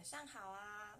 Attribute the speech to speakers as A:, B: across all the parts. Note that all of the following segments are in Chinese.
A: 晚上好啊！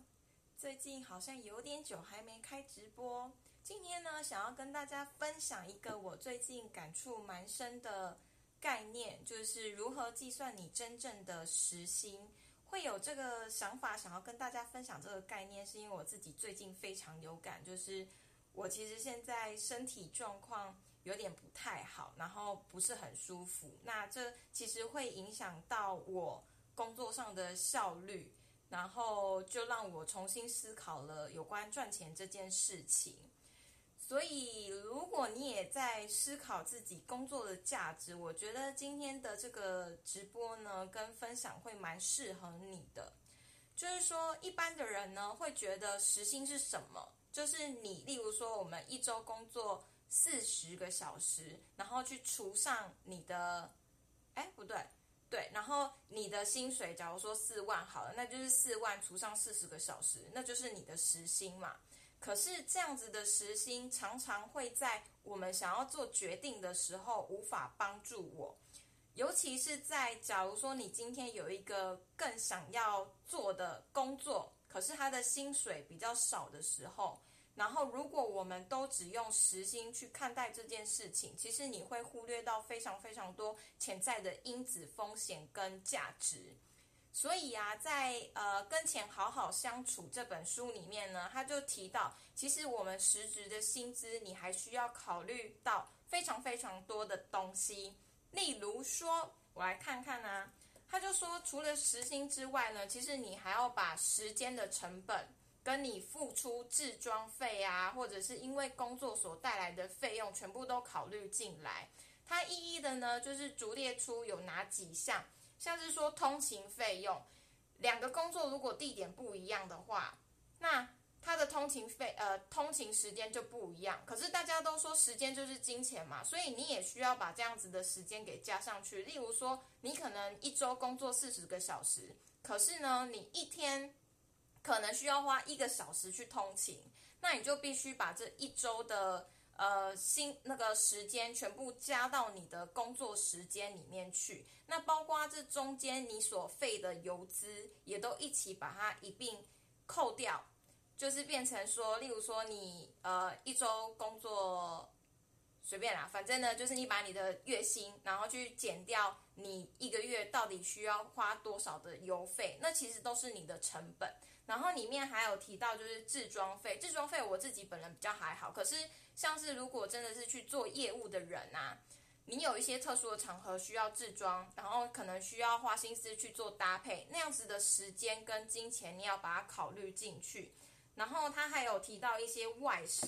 A: 最近好像有点久还没开直播。今天呢，想要跟大家分享一个我最近感触蛮深的概念，就是如何计算你真正的时薪。会有这个想法，想要跟大家分享这个概念，是因为我自己最近非常有感，就是我其实现在身体状况有点不太好，然后不是很舒服。那这其实会影响到我工作上的效率。然后就让我重新思考了有关赚钱这件事情。所以，如果你也在思考自己工作的价值，我觉得今天的这个直播呢，跟分享会蛮适合你的。就是说，一般的人呢，会觉得时薪是什么？就是你，例如说，我们一周工作四十个小时，然后去除上你的，哎，不对。对，然后你的薪水，假如说四万好了，那就是四万除上四十个小时，那就是你的时薪嘛。可是这样子的时薪常常会在我们想要做决定的时候无法帮助我，尤其是在假如说你今天有一个更想要做的工作，可是他的薪水比较少的时候。然后，如果我们都只用时薪去看待这件事情，其实你会忽略到非常非常多潜在的因子、风险跟价值。所以啊，在呃《跟钱好好相处》这本书里面呢，他就提到，其实我们实质的薪资，你还需要考虑到非常非常多的东西。例如说，我来看看啊，他就说，除了时薪之外呢，其实你还要把时间的成本。跟你付出制装费啊，或者是因为工作所带来的费用，全部都考虑进来。它一一的呢，就是逐列出有哪几项，像是说通勤费用，两个工作如果地点不一样的话，那它的通勤费呃通勤时间就不一样。可是大家都说时间就是金钱嘛，所以你也需要把这样子的时间给加上去。例如说，你可能一周工作四十个小时，可是呢，你一天。可能需要花一个小时去通勤，那你就必须把这一周的呃薪那个时间全部加到你的工作时间里面去。那包括这中间你所费的油资，也都一起把它一并扣掉，就是变成说，例如说你呃一周工作随便啦，反正呢就是你把你的月薪，然后去减掉你一个月到底需要花多少的油费，那其实都是你的成本。然后里面还有提到，就是制装费。制装费我自己本人比较还好，可是像是如果真的是去做业务的人啊，你有一些特殊的场合需要制装，然后可能需要花心思去做搭配，那样子的时间跟金钱你要把它考虑进去。然后他还有提到一些外食，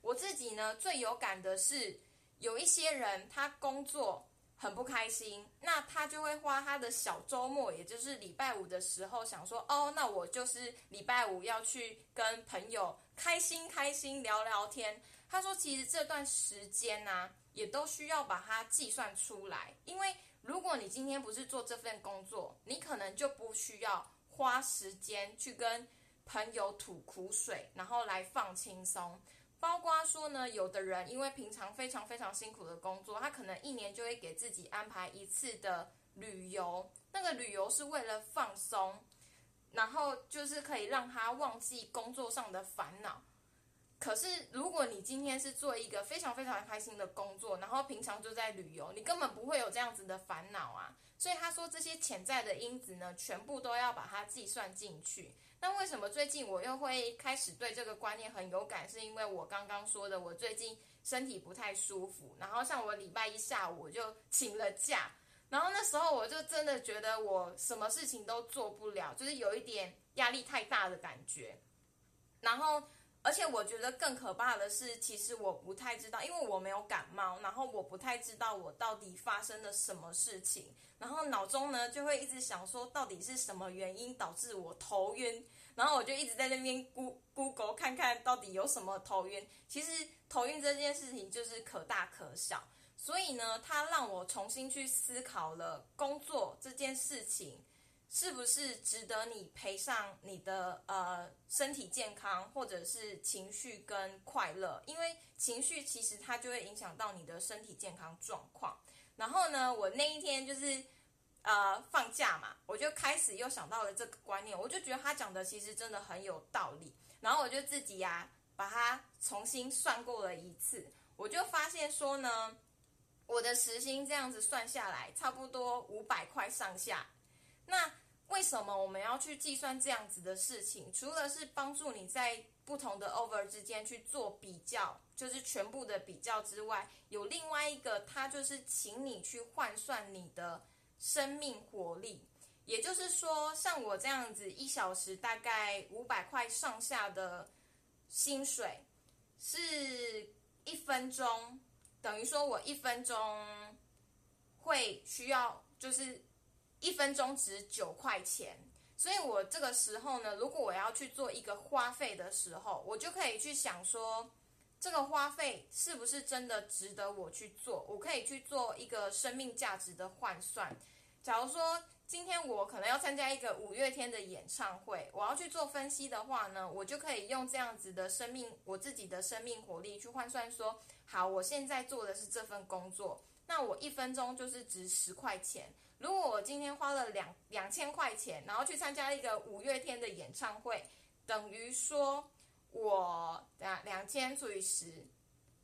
A: 我自己呢最有感的是有一些人他工作。很不开心，那他就会花他的小周末，也就是礼拜五的时候，想说哦，那我就是礼拜五要去跟朋友开心开心聊聊天。他说，其实这段时间呢，也都需要把它计算出来，因为如果你今天不是做这份工作，你可能就不需要花时间去跟朋友吐苦水，然后来放轻松。包括说呢，有的人因为平常非常非常辛苦的工作，他可能一年就会给自己安排一次的旅游。那个旅游是为了放松，然后就是可以让他忘记工作上的烦恼。可是如果你今天是做一个非常非常开心的工作，然后平常就在旅游，你根本不会有这样子的烦恼啊。所以他说这些潜在的因子呢，全部都要把它计算进去。那为什么最近我又会开始对这个观念很有感？是因为我刚刚说的，我最近身体不太舒服，然后像我礼拜一下午我就请了假，然后那时候我就真的觉得我什么事情都做不了，就是有一点压力太大的感觉，然后。而且我觉得更可怕的是，其实我不太知道，因为我没有感冒，然后我不太知道我到底发生了什么事情，然后脑中呢就会一直想说，到底是什么原因导致我头晕，然后我就一直在那边 Google 看看到底有什么头晕。其实头晕这件事情就是可大可小，所以呢，它让我重新去思考了工作这件事情。是不是值得你赔上你的呃身体健康，或者是情绪跟快乐？因为情绪其实它就会影响到你的身体健康状况。然后呢，我那一天就是呃放假嘛，我就开始又想到了这个观念，我就觉得他讲的其实真的很有道理。然后我就自己呀把它重新算过了一次，我就发现说呢，我的时薪这样子算下来差不多五百块上下。那为什么我们要去计算这样子的事情？除了是帮助你在不同的 over 之间去做比较，就是全部的比较之外，有另外一个，它就是请你去换算你的生命活力。也就是说，像我这样子一小时大概五百块上下的薪水，是一分钟，等于说我一分钟会需要就是。一分钟值九块钱，所以我这个时候呢，如果我要去做一个花费的时候，我就可以去想说，这个花费是不是真的值得我去做？我可以去做一个生命价值的换算。假如说今天我可能要参加一个五月天的演唱会，我要去做分析的话呢，我就可以用这样子的生命，我自己的生命活力去换算说，好，我现在做的是这份工作，那我一分钟就是值十块钱。如果我今天花了两两千块钱，然后去参加一个五月天的演唱会，等于说我啊两千除以十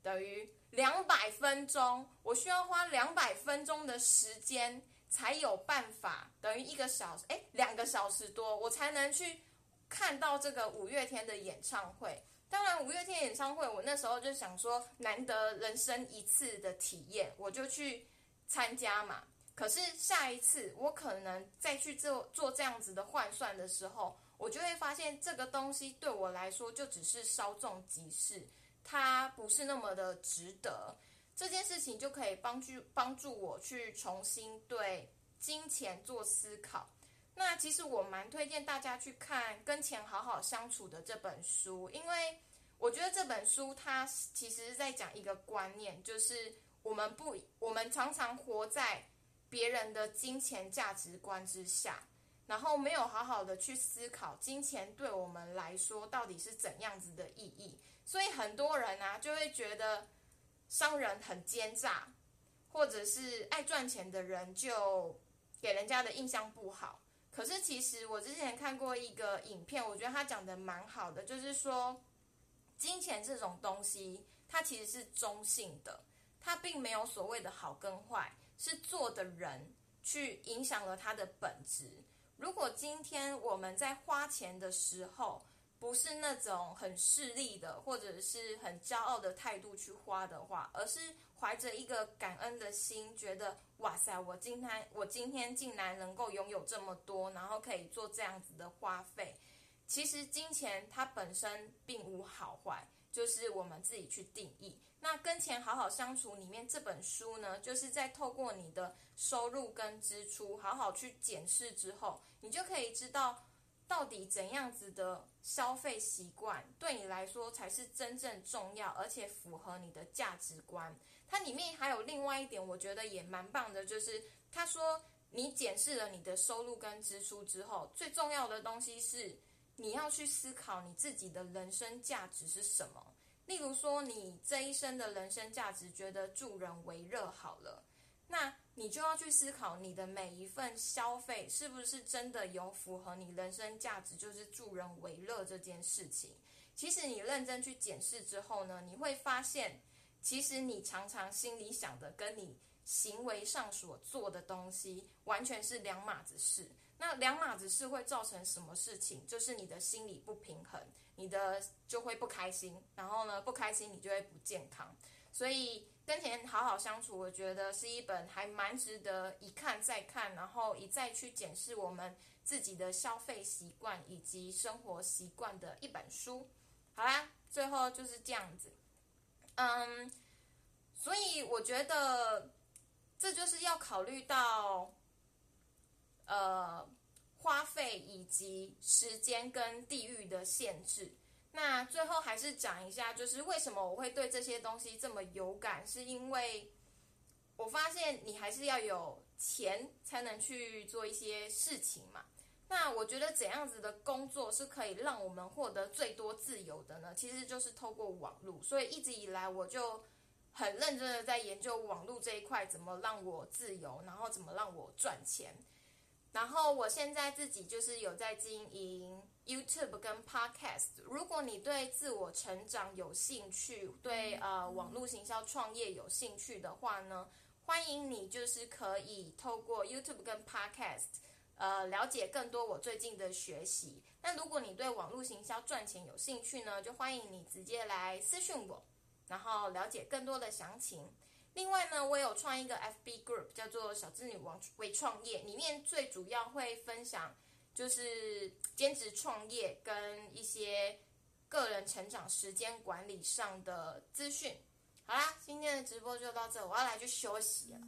A: 等于两百分钟，我需要花两百分钟的时间才有办法，等于一个小时哎两个小时多，我才能去看到这个五月天的演唱会。当然，五月天演唱会，我那时候就想说，难得人生一次的体验，我就去参加嘛。可是下一次我可能再去做做这样子的换算的时候，我就会发现这个东西对我来说就只是稍纵即逝，它不是那么的值得。这件事情就可以帮助帮助我去重新对金钱做思考。那其实我蛮推荐大家去看《跟钱好好相处》的这本书，因为我觉得这本书它其实是在讲一个观念，就是我们不我们常常活在。别人的金钱价值观之下，然后没有好好的去思考金钱对我们来说到底是怎样子的意义，所以很多人啊就会觉得商人很奸诈，或者是爱赚钱的人就给人家的印象不好。可是其实我之前看过一个影片，我觉得他讲的蛮好的，就是说金钱这种东西，它其实是中性的，它并没有所谓的好跟坏。是做的人去影响了他的本质。如果今天我们在花钱的时候，不是那种很势利的，或者是很骄傲的态度去花的话，而是怀着一个感恩的心，觉得哇塞，我今天我今天竟然能够拥有这么多，然后可以做这样子的花费。其实金钱它本身并无好坏，就是我们自己去定义。那跟钱好好相处里面这本书呢，就是在透过你的收入跟支出好好去检视之后，你就可以知道到底怎样子的消费习惯对你来说才是真正重要，而且符合你的价值观。它里面还有另外一点，我觉得也蛮棒的，就是他说你检视了你的收入跟支出之后，最重要的东西是你要去思考你自己的人生价值是什么。例如说，你这一生的人生价值觉得助人为乐好了，那你就要去思考你的每一份消费是不是真的有符合你人生价值，就是助人为乐这件事情。其实你认真去检视之后呢，你会发现，其实你常常心里想的跟你行为上所做的东西完全是两码子事。那两码子事会造成什么事情？就是你的心理不平衡。你的就会不开心，然后呢，不开心你就会不健康，所以跟钱好好相处，我觉得是一本还蛮值得一看再看，然后一再去检视我们自己的消费习惯以及生活习惯的一本书。好啦，最后就是这样子，嗯，所以我觉得这就是要考虑到，呃。花费以及时间跟地域的限制。那最后还是讲一下，就是为什么我会对这些东西这么有感，是因为我发现你还是要有钱才能去做一些事情嘛。那我觉得怎样子的工作是可以让我们获得最多自由的呢？其实就是透过网络。所以一直以来我就很认真的在研究网络这一块，怎么让我自由，然后怎么让我赚钱。然后我现在自己就是有在经营 YouTube 跟 Podcast。如果你对自我成长有兴趣，对呃网络行销创业有兴趣的话呢，欢迎你就是可以透过 YouTube 跟 Podcast，呃了解更多我最近的学习。那如果你对网络行销赚钱有兴趣呢，就欢迎你直接来私讯我，然后了解更多的详情。另外呢，我有创一个 FB group，叫做“小资女王为创业”，里面最主要会分享就是兼职创业跟一些个人成长、时间管理上的资讯。好啦，今天的直播就到这，我要来去休息了。